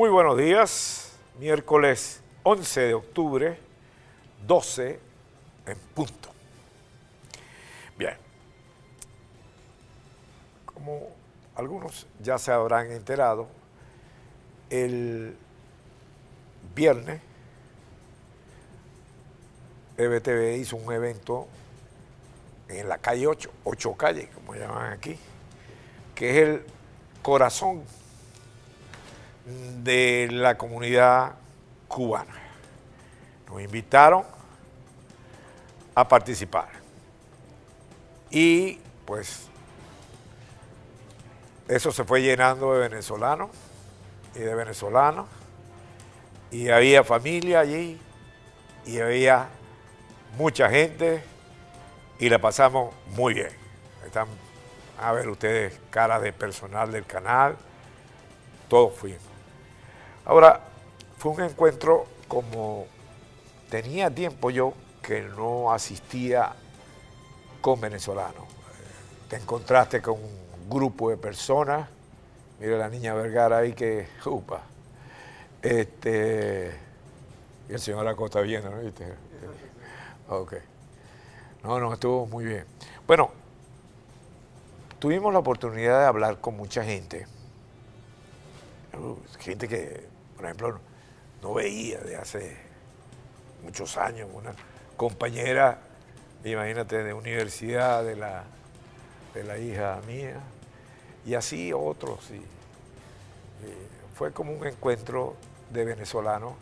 Muy buenos días, miércoles 11 de octubre, 12 en punto. Bien, como algunos ya se habrán enterado, el viernes EBTV hizo un evento en la calle 8, 8 calle, como llaman aquí, que es el corazón de la comunidad cubana. Nos invitaron a participar. Y pues eso se fue llenando de venezolanos y de venezolanos. Y había familia allí y había mucha gente y la pasamos muy bien. Están a ver ustedes caras de personal del canal, todos fuimos. Ahora, fue un encuentro como tenía tiempo yo que no asistía con venezolanos. Te encontraste con un grupo de personas, mira la niña Vergara ahí que, upa, este, y el señor Acosta viendo, ¿no viste? Ok. No, no, estuvo muy bien. Bueno, tuvimos la oportunidad de hablar con mucha gente, gente que por ejemplo, no veía de hace muchos años, una compañera, imagínate, de universidad de la, de la hija mía, y así otros. fue como un encuentro de venezolanos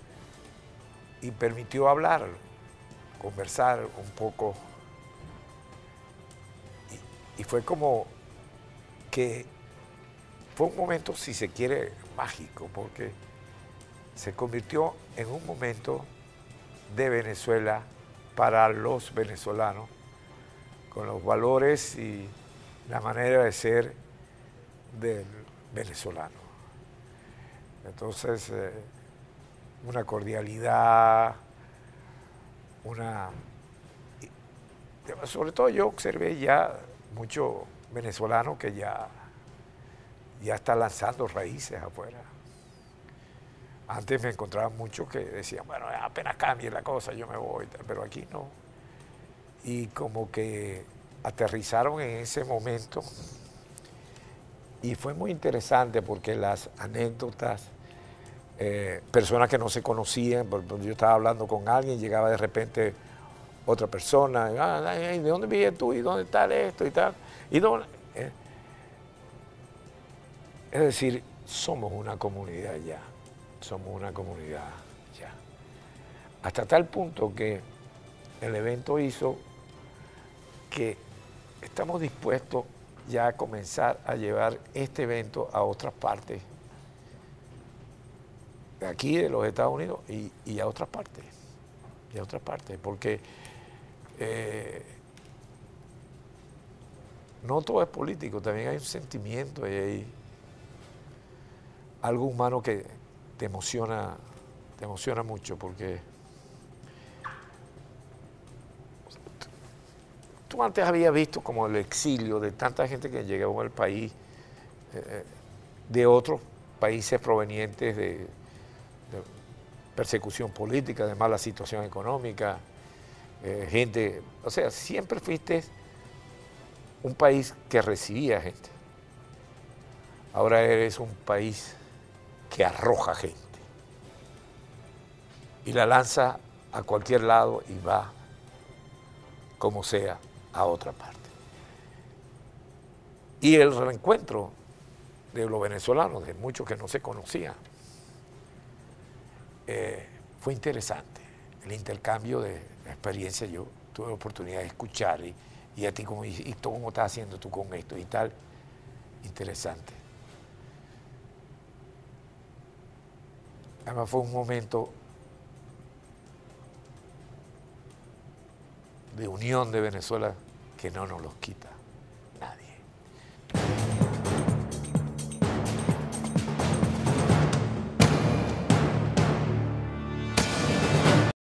y permitió hablar, conversar un poco. y fue como que fue un momento, si se quiere, mágico, porque se convirtió en un momento de Venezuela para los venezolanos, con los valores y la manera de ser del venezolano. Entonces, eh, una cordialidad, una... Sobre todo yo observé ya muchos venezolanos que ya, ya están lanzando raíces afuera. Antes me encontraba muchos que decían, bueno, apenas cambie la cosa, yo me voy, pero aquí no. Y como que aterrizaron en ese momento y fue muy interesante porque las anécdotas, eh, personas que no se conocían, yo estaba hablando con alguien, llegaba de repente otra persona, ah, ¿de dónde vives tú? ¿Y dónde está esto y tal? ¿Y? Eh, es decir, somos una comunidad ya somos una comunidad ya. Hasta tal punto que el evento hizo que estamos dispuestos ya a comenzar a llevar este evento a otras partes, de aquí de los Estados Unidos y, a otras partes, y a otras partes, porque eh, no todo es político, también hay un sentimiento y hay algo humano que, te emociona, te emociona mucho porque tú antes habías visto como el exilio de tanta gente que llegó al país, eh, de otros países provenientes de, persecución política, de mala situación económica, eh, gente, o sea, siempre fuiste un país que recibía gente. Ahora eres un país que arroja gente y la lanza a cualquier lado y va, como sea, a otra parte. Y el reencuentro de los venezolanos, de muchos que no se conocían, eh, fue interesante. El intercambio de experiencia, yo tuve la oportunidad de escuchar y, y a ti como, y, cómo estás haciendo tú con esto y tal, interesante. Además fue un momento de unión de Venezuela que no nos los quita.